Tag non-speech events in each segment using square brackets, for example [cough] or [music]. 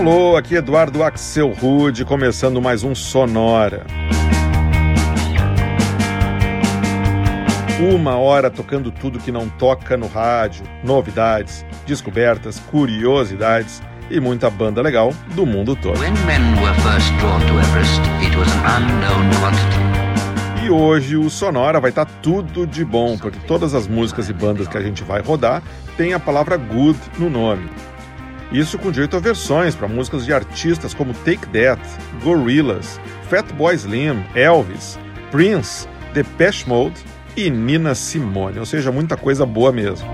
Alô, aqui Eduardo Axel Rude, começando mais um Sonora. Uma hora tocando tudo que não toca no rádio, novidades, descobertas, curiosidades e muita banda legal do mundo todo. E hoje o Sonora vai estar tá tudo de bom, porque todas as músicas e bandas que a gente vai rodar têm a palavra good no nome. Isso com direito a versões para músicas de artistas como Take That, Gorillaz, Fatboy Slim, Elvis, Prince, Depeche Mode e Nina Simone, ou seja, muita coisa boa mesmo.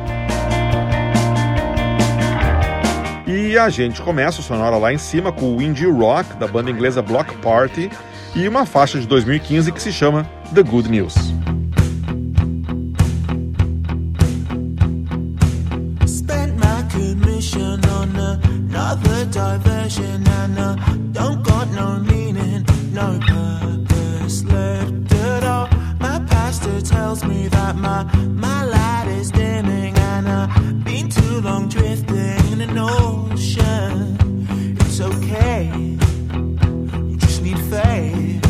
E a gente começa o sonora lá em cima com o indie rock da banda inglesa Block Party e uma faixa de 2015 que se chama The Good News. Diversion and uh, don't got no meaning, no purpose left at all. My pastor tells me that my my light is dimming and I've been too long drifting in an ocean. It's okay, you just need faith.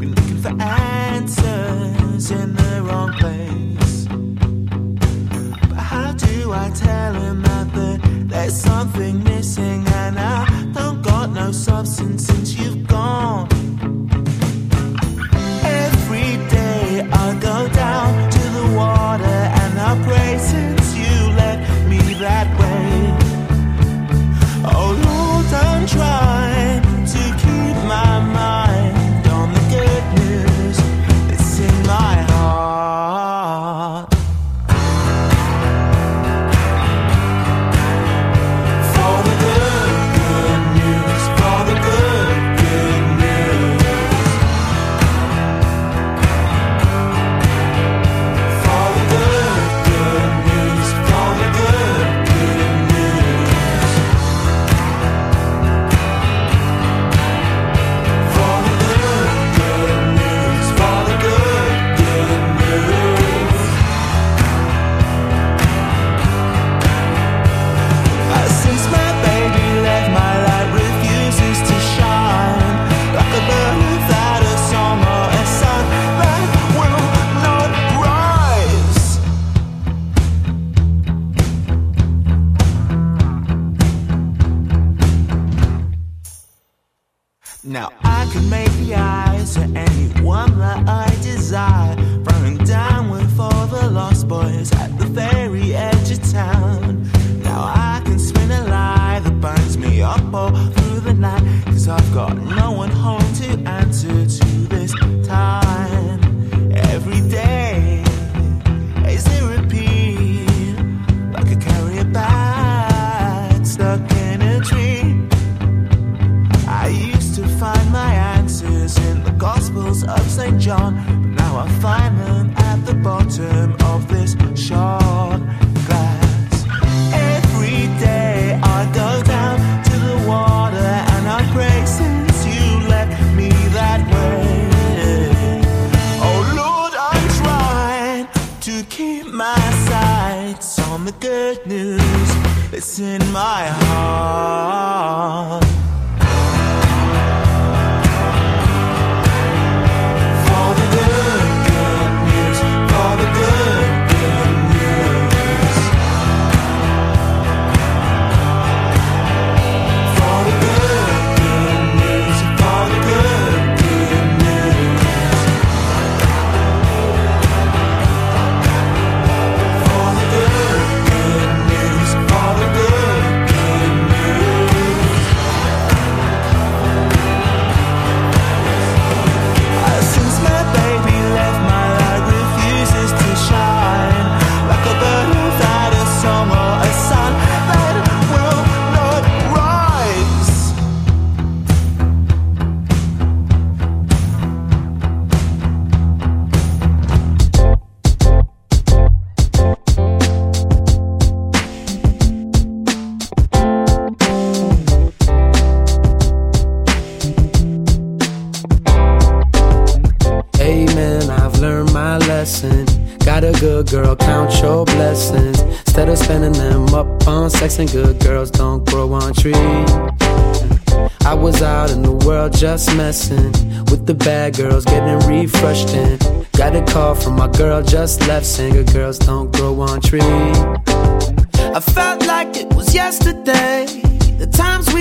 Been looking for answers in the wrong place. But how do I tell him that there's something missing and I don't got no substance since you've gone? Every day I go down to the water and I pray since you me that way. Oh Lord, I'm trying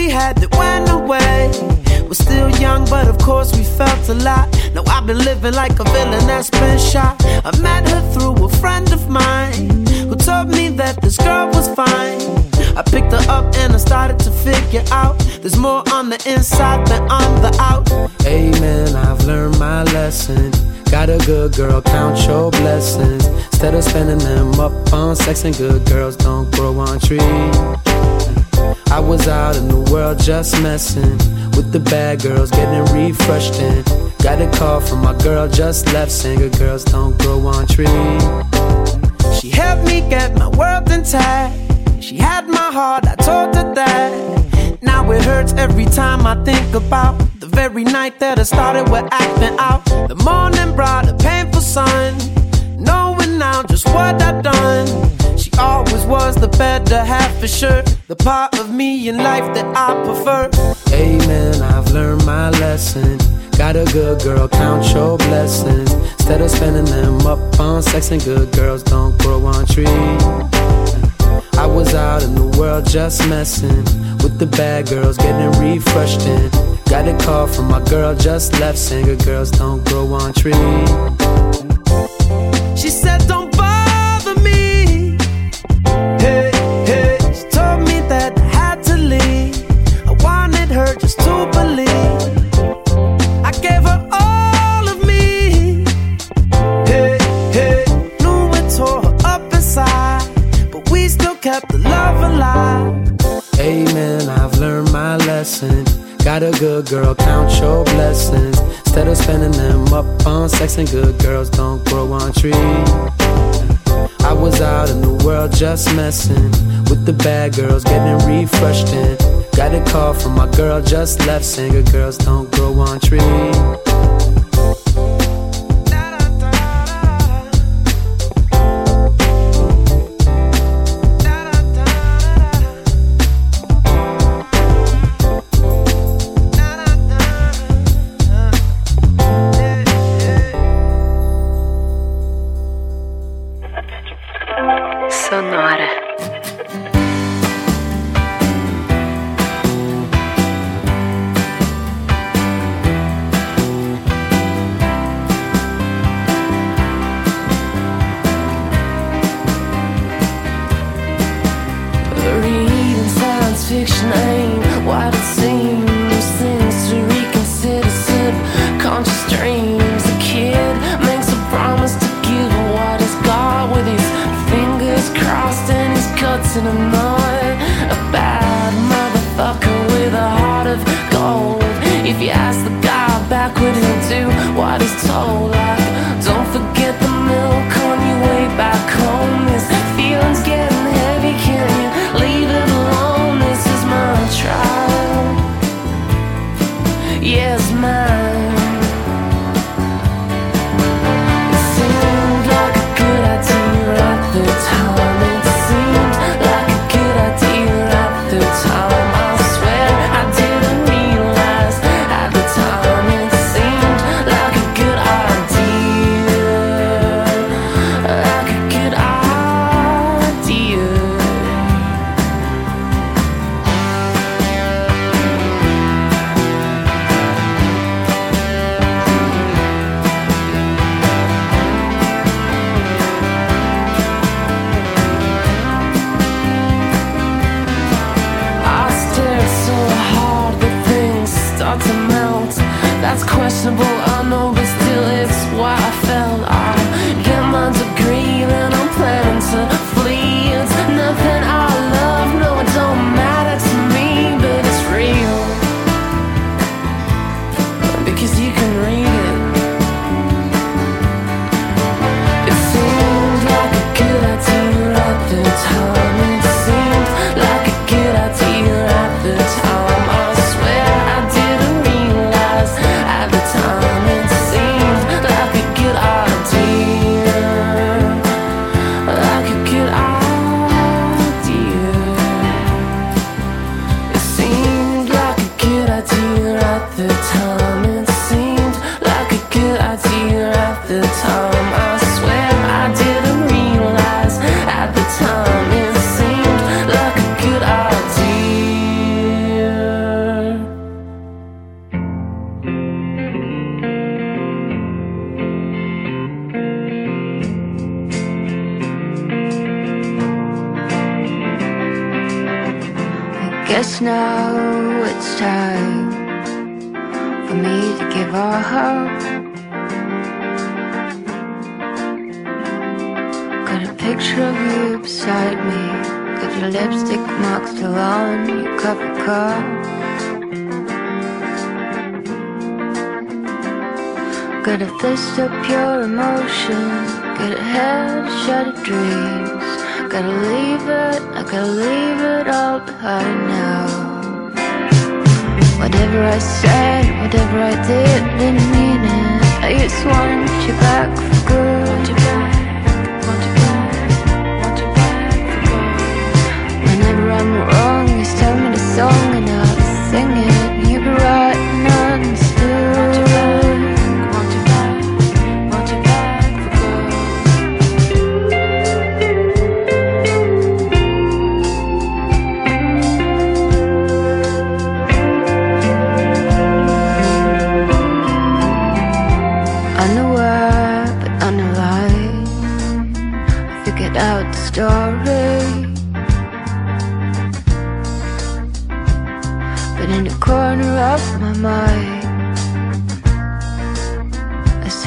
we had that went away. We're still young, but of course we felt a lot. Now I've been living like a villain that's been shot. I met her through a friend of mine who told me that this girl was fine. I picked her up and I started to figure out there's more on the inside than on the out. Amen, I've learned my lesson. Got a good girl, count your blessings. Instead of spending them up on sex and good girls don't grow on trees. I was out in the world just messing with the bad girls, getting refreshed in. Got a call from my girl just left, good girls don't grow on trees. She helped me get my world intact. She had my heart, I told her that. Now it hurts every time I think about the very night that I started with acting out. The morning brought a painful sun, knowing now just what I've done. Always was the better half for sure, the part of me in life that I prefer. Amen, I've learned my lesson. Got a good girl, count your blessings. Instead of spending them up on sex and good girls don't grow on trees. I was out in the world just messing with the bad girls, getting refreshed in. Got a call from my girl just left, saying good girls don't grow on trees. She said, Don't Got a good girl, count your blessings. Instead of spending them up on sex and good girls don't grow on trees. I was out in the world just messing with the bad girls, getting refreshed in. Got a call from my girl just left, saying good girls don't grow on trees. Picture of you beside me. Got your lipstick marks still on your cup. Got a fist of pure emotion. Got a head shot of dreams. Gotta leave it, I gotta leave it all behind now. Whatever I said, whatever I did, didn't mean it. I just want you back for good. Wrong, you tell me the song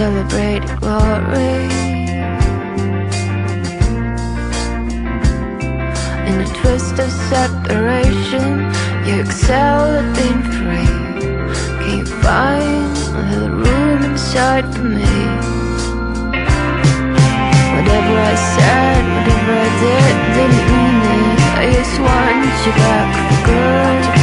celebrate glory In the twist of separation You excel at being free Can you find a little room inside for me? Whatever I said, whatever I did, didn't mean it. I just want you back for good.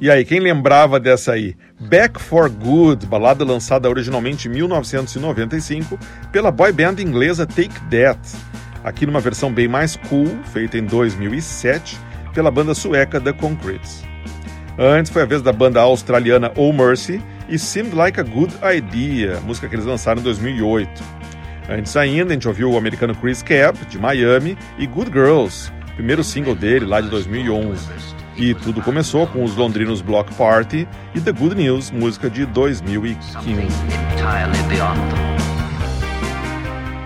E aí, quem lembrava dessa aí? Back for Good, balada lançada originalmente em 1995 pela boy band inglesa Take That, aqui numa versão bem mais cool, feita em 2007 pela banda sueca The Concretes. Antes foi a vez da banda australiana Oh Mercy e Seemed Like a Good Idea, música que eles lançaram em 2008. Antes ainda, a gente ouviu o americano Chris Cab, de Miami, e Good Girls, primeiro single dele lá de 2011. E tudo começou com os londrinos Block Party e The Good News, música de 2015.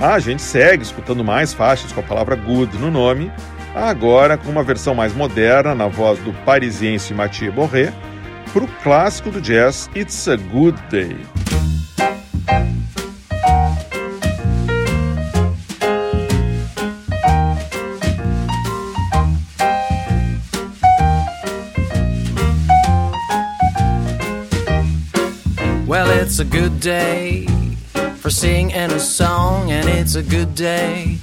Ah, a gente segue escutando mais faixas com a palavra good no nome, agora com uma versão mais moderna na voz do parisiense Mathieu Borré, para o clássico do jazz It's a Good Day. It's a good day for singing a song, and it's a good day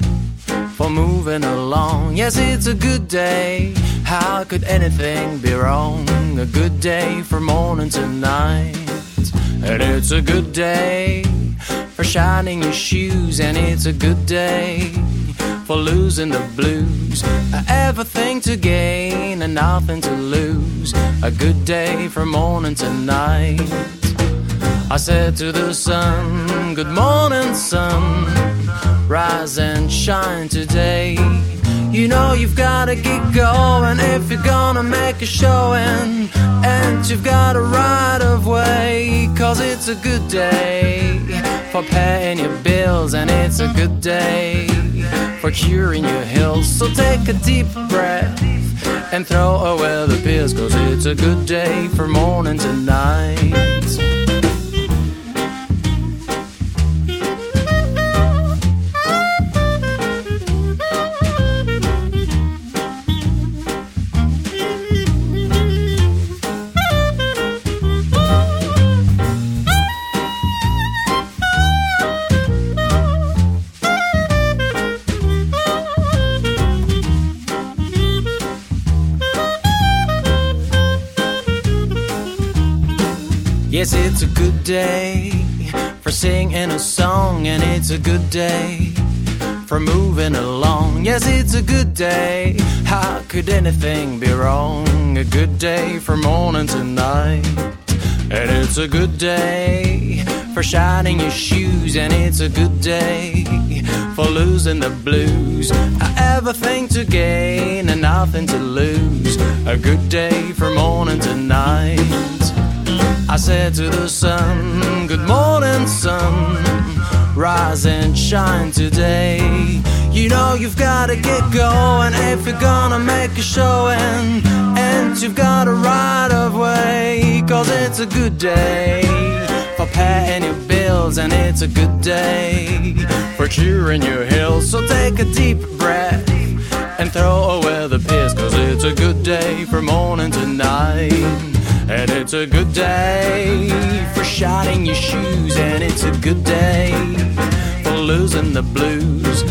for moving along. Yes, it's a good day How could anything be wrong? A good day for morning to night. And it's a good day for shining your shoes, and it's a good day for losing the blues. Everything to gain and nothing to lose. A good day from morning to night. I said to the sun, Good morning, sun. Rise and shine today. You know you've gotta get going if you're gonna make a showing. And you've got a right of way, cause it's a good day for paying your bills, and it's a good day for curing your hills. So take a deep breath and throw away the pills, cause it's a good day for morning to night. It's a good day for singing a song, and it's a good day for moving along. Yes, it's a good day. How could anything be wrong? A good day for morning to night. And it's a good day for shining your shoes, and it's a good day for losing the blues. Everything to gain and nothing to lose. A good day for morning to night. I said to the sun, Good morning, sun. Rise and shine today. You know you've gotta get going if you're gonna make a showing. And you've got a right of way, cause it's a good day for paying your bills, and it's a good day for curing your hills. So take a deep breath and throw away the piss, cause it's a good day for morning to night. And it's a good day for shining your shoes, and it's a good day for losing the blues.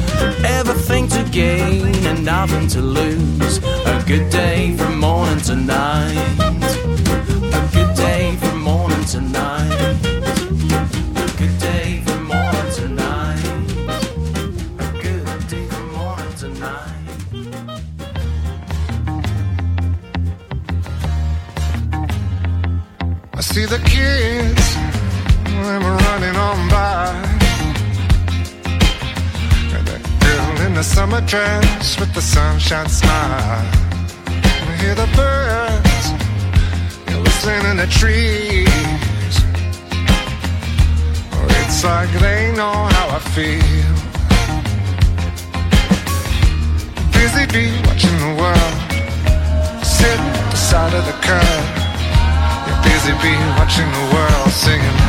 Everything to gain and nothing to lose. A good day from morning to night. Sunshine smile. I hear the birds, they're whistling in the trees. It's like they know how I feel. Busy bee watching the world, sitting at the side of the curb busy bee watching the world singing.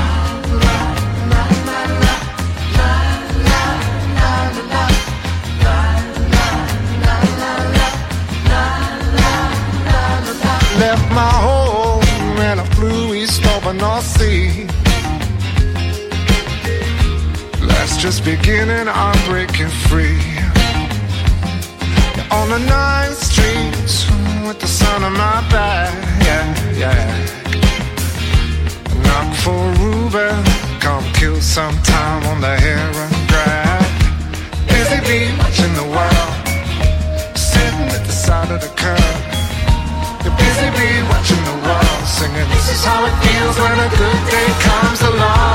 Beginning, I'm breaking free. On the ninth streets with the sun on my back, yeah, yeah knock for Ruben. Come kill some time on the heron drag. Busy bee watching the world, sitting at the side of the curb. The busy bee watching the world, singing. This is how it feels when a good day comes along.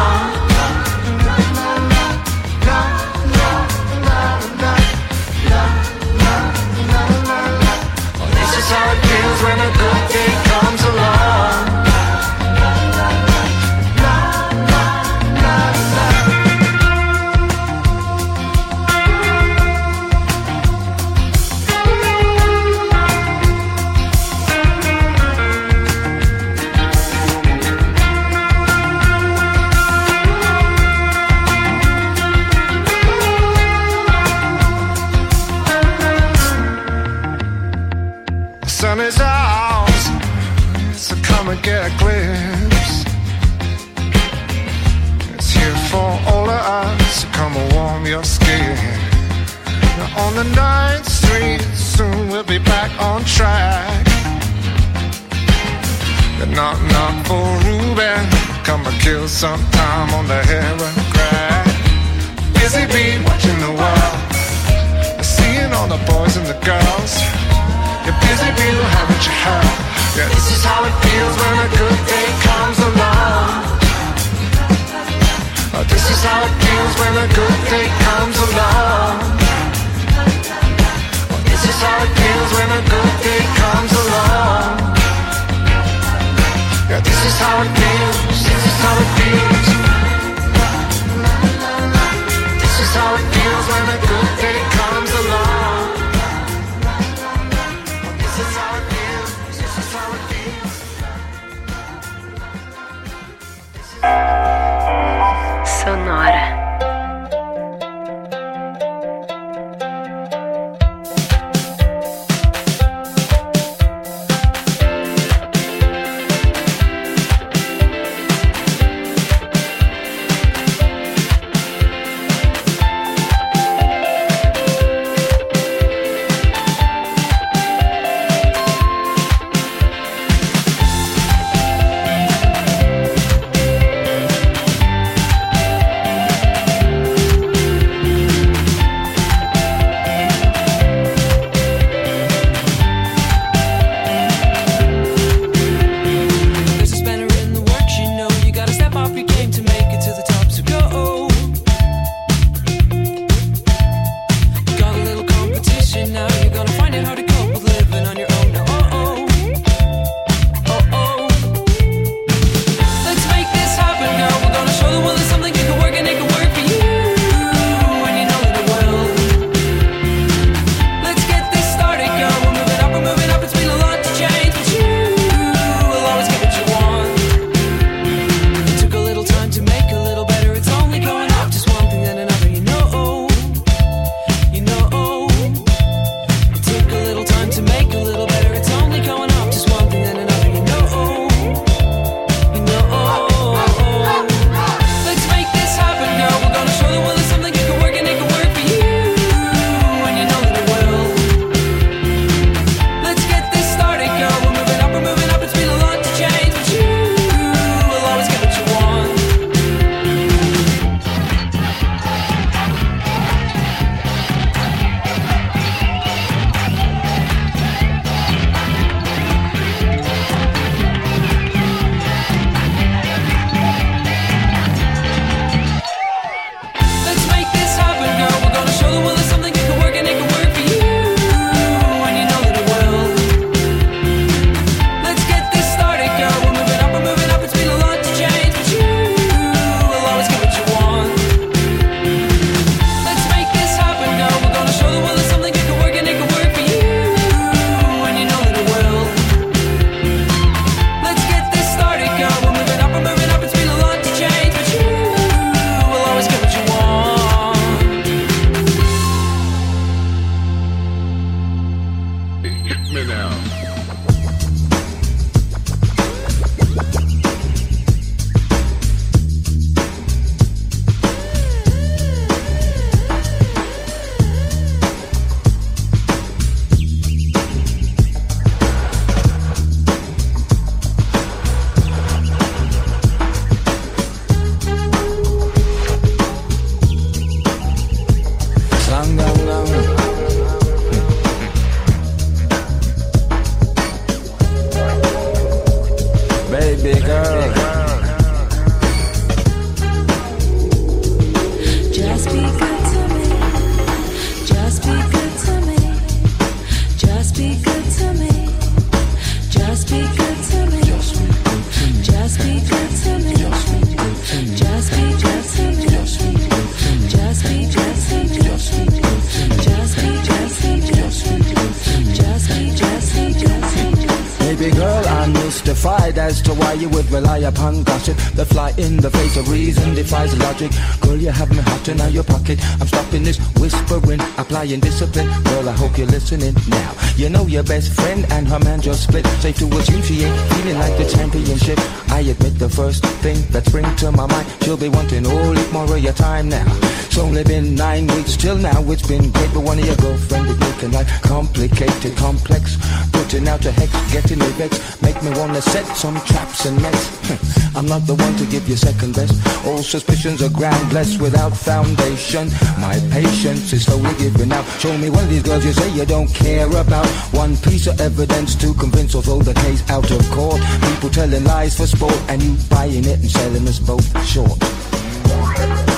justified as to why you would rely upon gossip. The fly in the face of reason defies logic. Girl, you have me hot in your pocket. I'm stopping this whispering, applying discipline. Girl, I hope you're listening now. You know your best friend and her man just split. Safe to assume she ain't feeling like the championship. I admit the first thing that springs to my mind. She'll be wanting all more of your time now. It's only been nine weeks till now, it's been great. But one of your girlfriend is making life complicated, complex. Putting out a hex, getting me vexed. Make me wanna set some traps and nets. [laughs] I'm not the one to give you second best. All suspicions are groundless without foundation. My patience is slowly giving out. Show me one of these girls you say you don't care about. One piece of evidence to convince or throw the case out of court. People telling lies for sport and you buying it and selling us both short.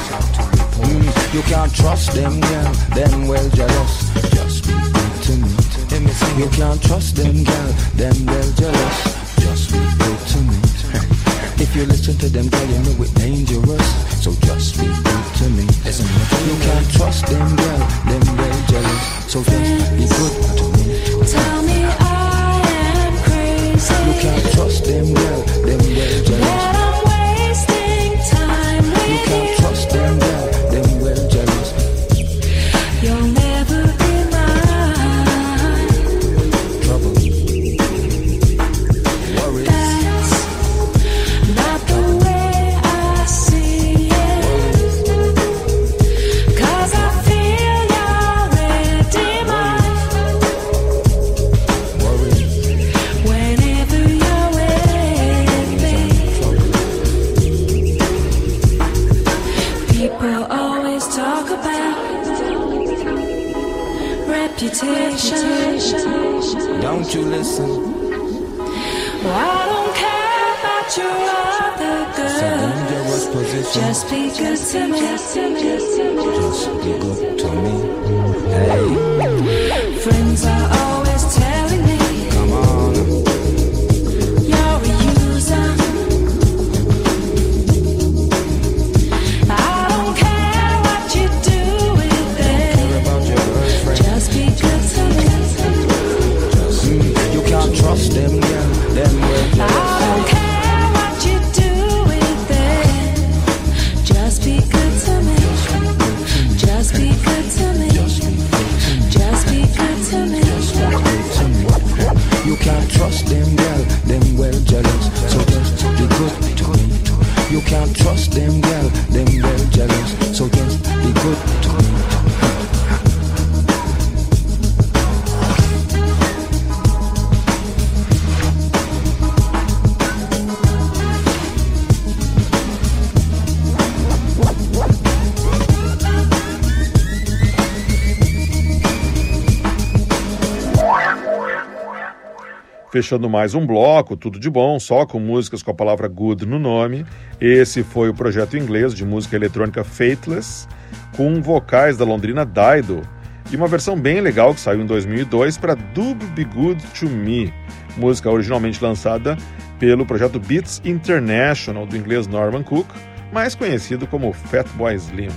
Mm, you can't trust them, girl. Them well jealous. Just be good to me. You can't trust them, girl. Them well jealous. Just be good to me. [laughs] If you listen to them, girl, you know it's dangerous. So just be good to me. Listen, you can't trust them, girl. Them well jealous. So just be good to me. Tell me I am crazy. You can't trust them, girl. Them well jealous. Just be good to me. Just be good to me. Hey, Friends are Fechando mais um bloco, tudo de bom, só com músicas com a palavra good no nome. Esse foi o projeto inglês de música eletrônica Fateless, com vocais da londrina Dido, e uma versão bem legal que saiu em 2002 para Do Be Good to Me, música originalmente lançada pelo projeto Beats International do inglês Norman Cook, mais conhecido como Fatboy Slim.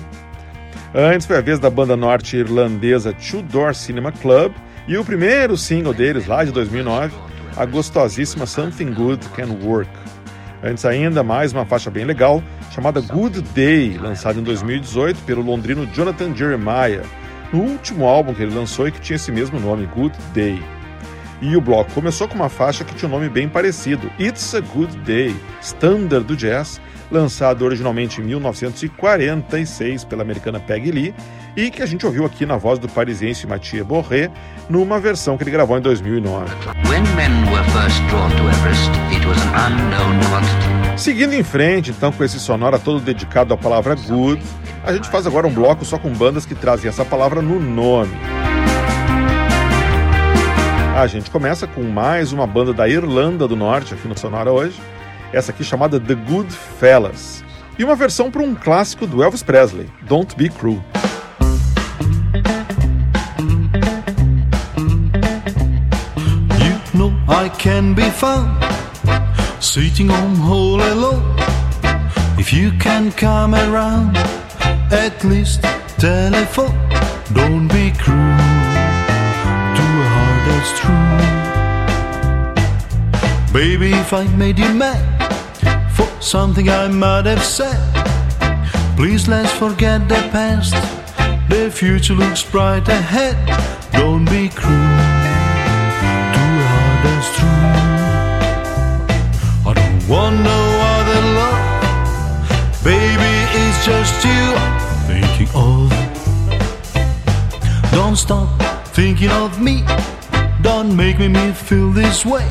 Antes foi a vez da banda norte-irlandesa Two Door Cinema Club e o primeiro single deles, lá de 2009, a gostosíssima Something Good Can Work. Antes ainda, mais uma faixa bem legal, chamada Good Day, lançada em 2018 pelo londrino Jonathan Jeremiah, no último álbum que ele lançou e que tinha esse mesmo nome, Good Day. E o bloco começou com uma faixa que tinha um nome bem parecido, It's a Good Day, standard do jazz, lançado originalmente em 1946 pela americana Peggy Lee e que a gente ouviu aqui na voz do parisiense Mathieu Borré numa versão que ele gravou em 2009. When men were first drawn to Everest, it was an unknown quantity. Seguindo em frente, então, com esse sonora todo dedicado à palavra good, a gente faz agora um bloco só com bandas que trazem essa palavra no nome. A gente começa com mais uma banda da Irlanda do Norte aqui no Sonora hoje, essa aqui chamada The Good Fellas, e uma versão para um clássico do Elvis Presley, Don't Be Cruel. You know I can be found sitting all alone. If you can come around, at least telephone. Don't be cruel that's true. Baby, if I made you mad for something I might have said, please let's forget the past. The future looks bright ahead. Don't be cruel to a heart that's true. I don't want no other love, baby. It's just you. Thinking of. Don't stop thinking of me. Don't make me feel this way.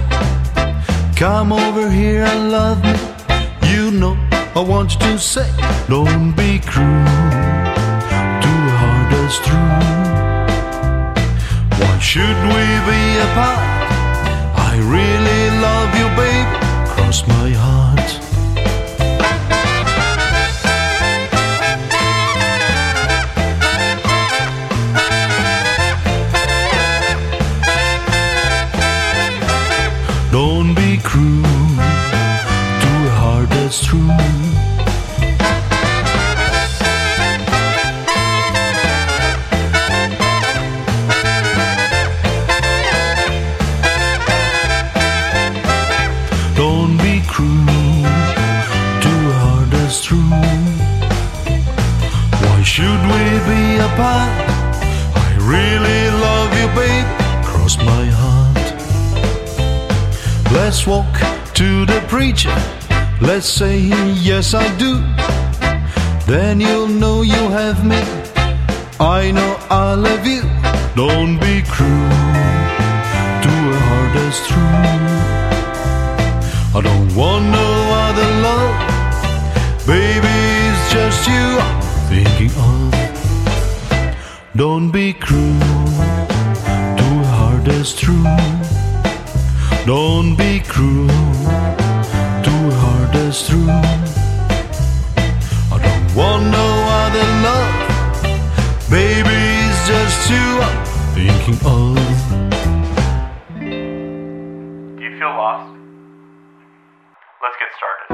Come over here and love me. You know I want you to say, don't be cruel. Too hard as true. Why should we be apart? I really love you, babe. Cross my heart. Let's say, Yes, I do. Then you'll know you have me. I know I love you. Don't be cruel. Too hard as true. I don't want no other love. Baby, it's just you I'm thinking of. Don't be cruel. Too hard as true. Don't be cruel, I'm thinking of. Do you feel lost? Let's get started.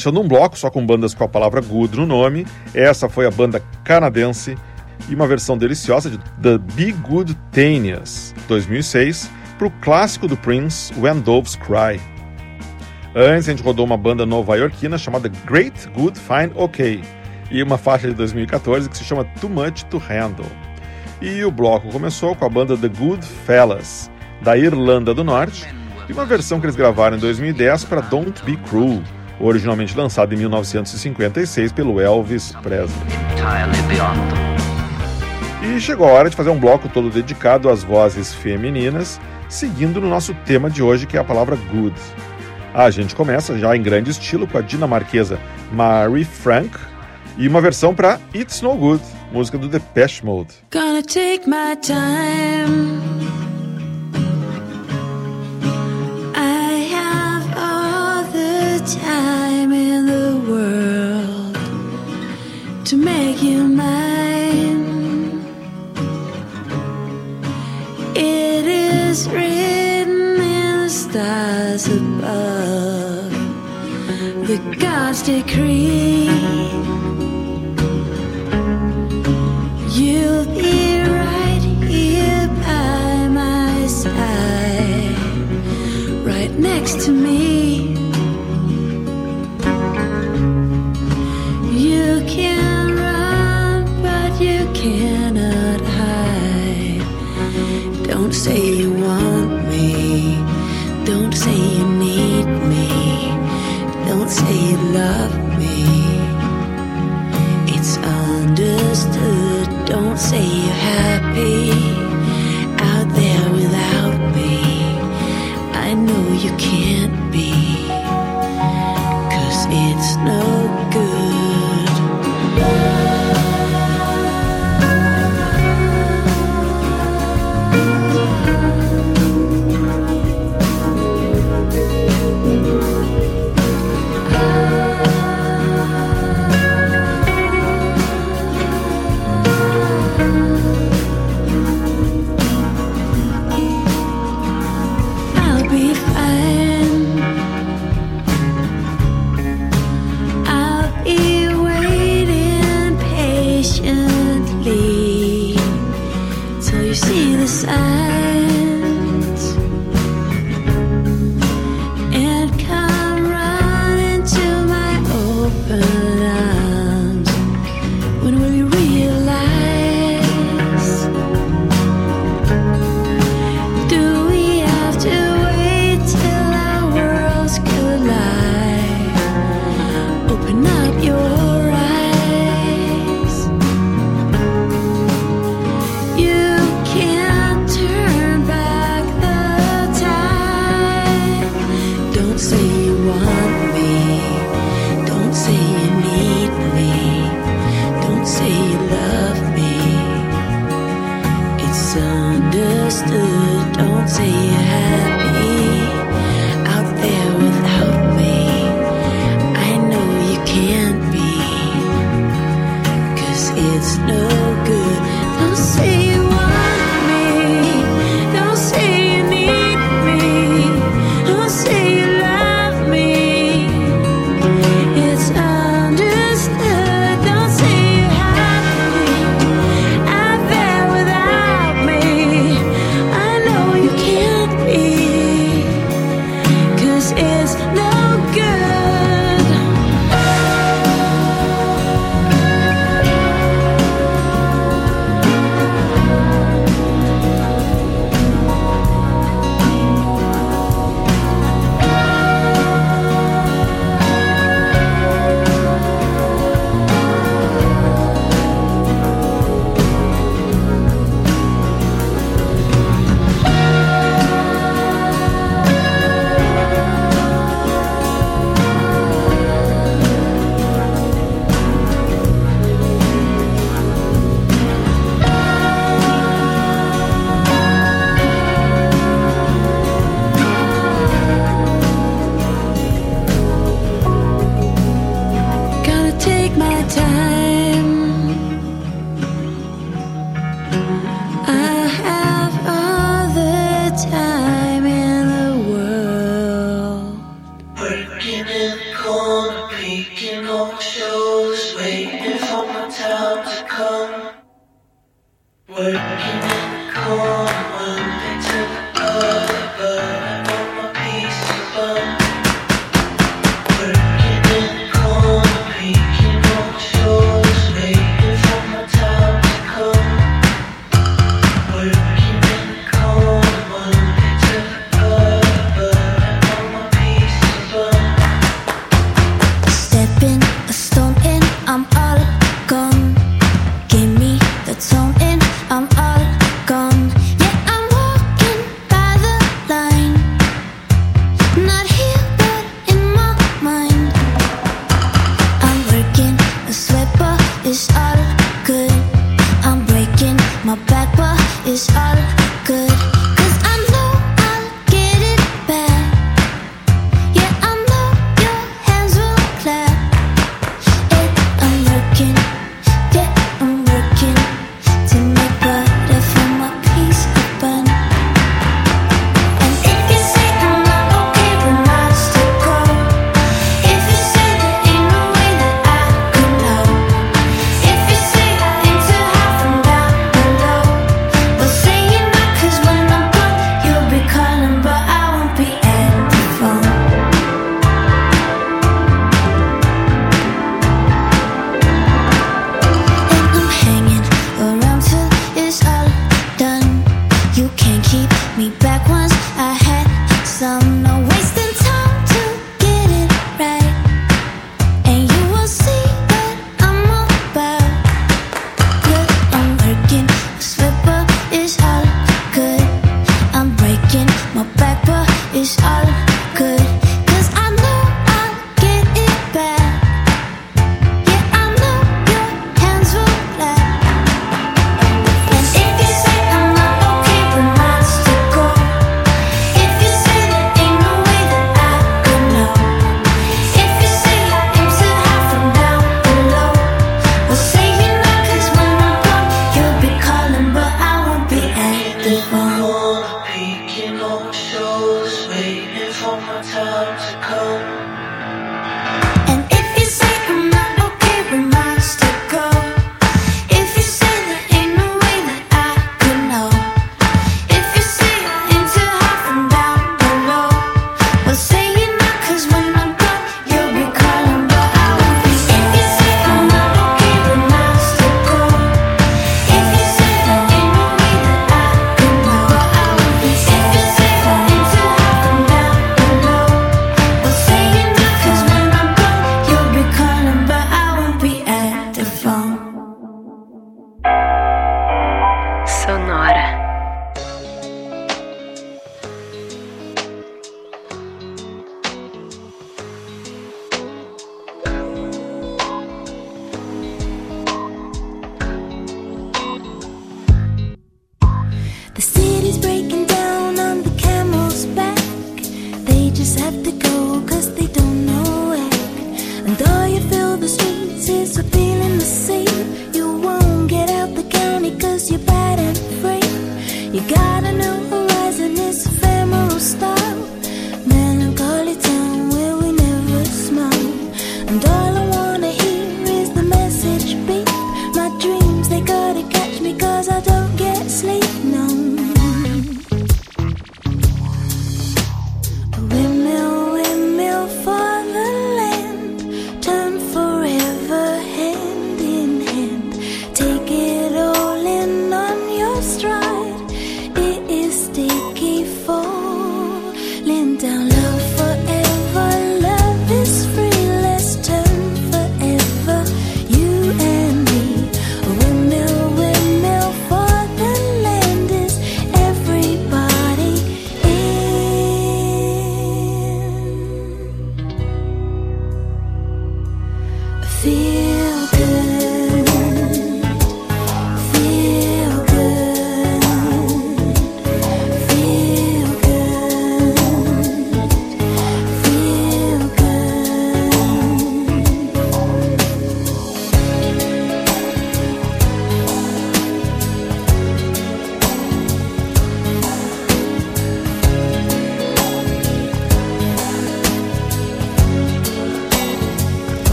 Fechando um bloco só com bandas com a palavra good no nome, essa foi a banda canadense e uma versão deliciosa de The Be Good Tanias, 2006, para o clássico do Prince, When Doves Cry. Antes a gente rodou uma banda nova-iorquina chamada Great Good Fine OK e uma faixa de 2014 que se chama Too Much to Handle. E o bloco começou com a banda The Good Fellas, da Irlanda do Norte, e uma versão que eles gravaram em 2010 para Don't Be Cruel, originalmente lançada em 1956 pelo Elvis Presley. E chegou a hora de fazer um bloco todo dedicado às vozes femininas, seguindo no nosso tema de hoje, que é a palavra good. A gente começa já em grande estilo com a dinamarquesa Mary Frank e uma versão para It's No Good, música do Depeche Mode. Gonna take my time. to make you mine. It is written in the stars above, the gods decree.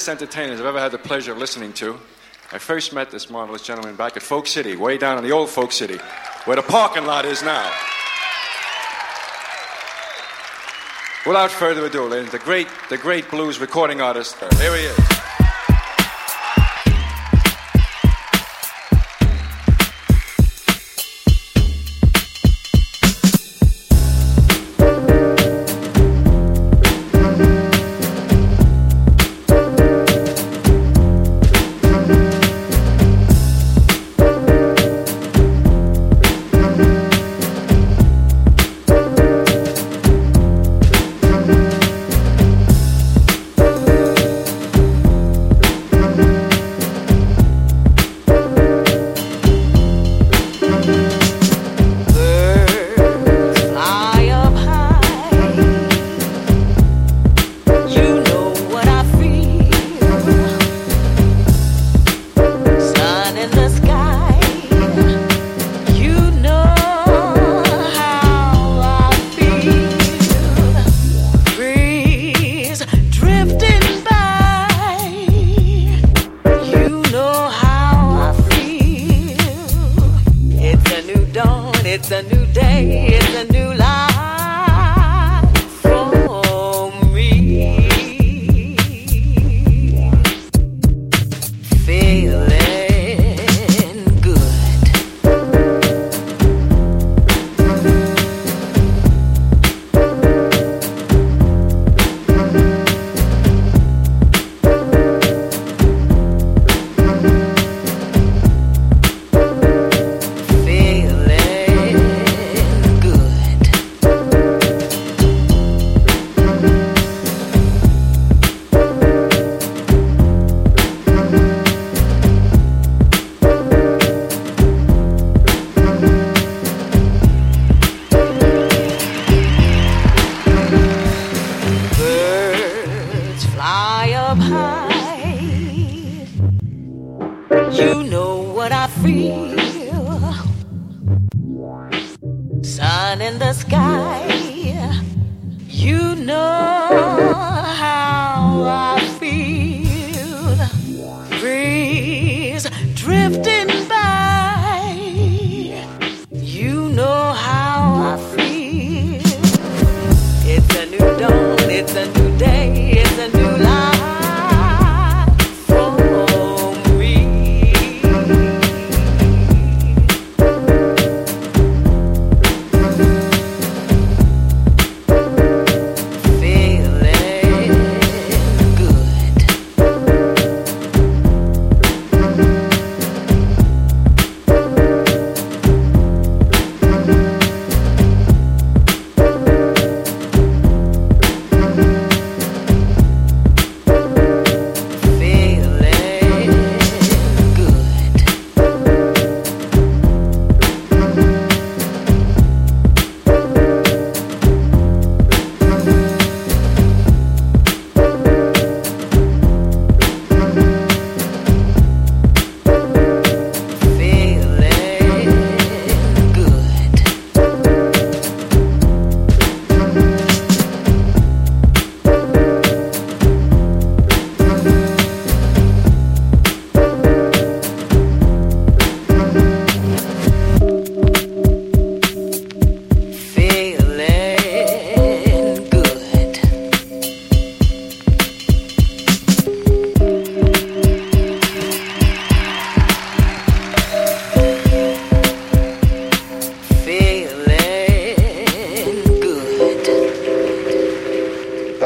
greatest entertainers I've ever had the pleasure of listening to. I first met this marvelous gentleman back at Folk City, way down in the old Folk City, where the parking lot is now. Without further ado, ladies, the great, the great blues recording artist. There he is. hide. You know what I feel. Sun in the sky.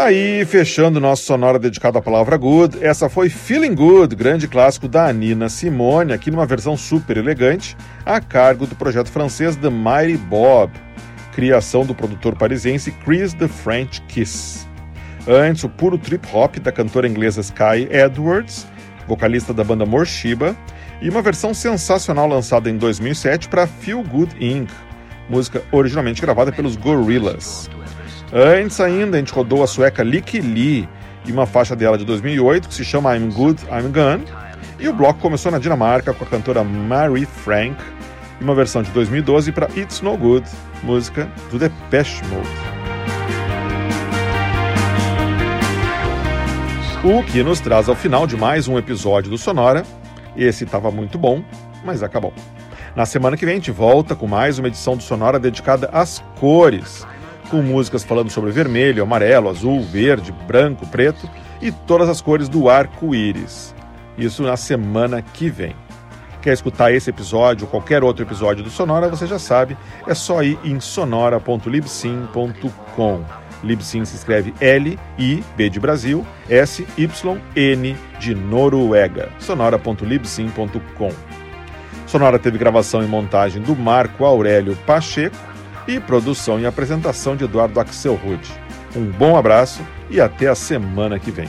Aí, fechando nosso sonora dedicado à palavra good. Essa foi Feeling Good, grande clássico da Nina Simone, aqui numa versão super elegante, a cargo do projeto francês The Mighty Bob, criação do produtor parisiense Chris The French Kiss. Antes, o puro trip hop da cantora inglesa Sky Edwards, vocalista da banda Morshiba, e uma versão sensacional lançada em 2007 para Feel Good Inc., música originalmente gravada pelos Gorillaz. Antes ainda, a gente rodou a sueca Licky Lee e uma faixa dela de 2008 que se chama I'm Good, I'm Gone. E o bloco começou na Dinamarca com a cantora Mary Frank e uma versão de 2012 para It's No Good, música do Depeche Mode. O que nos traz ao final de mais um episódio do Sonora. Esse estava muito bom, mas acabou. Na semana que vem a gente volta com mais uma edição do Sonora dedicada às cores, com músicas falando sobre vermelho, amarelo, azul, verde, branco, preto e todas as cores do arco-íris. Isso na semana que vem. Quer escutar esse episódio ou qualquer outro episódio do Sonora, você já sabe, é só ir em sonora.libsim.com. Libsyn se escreve L, I, B de Brasil, S, Y, N de Noruega. sonora.libsyn.com. Sonora teve gravação e montagem do Marco Aurélio Pacheco e produção e apresentação de Eduardo Axel Rude. Um bom abraço e até a semana que vem.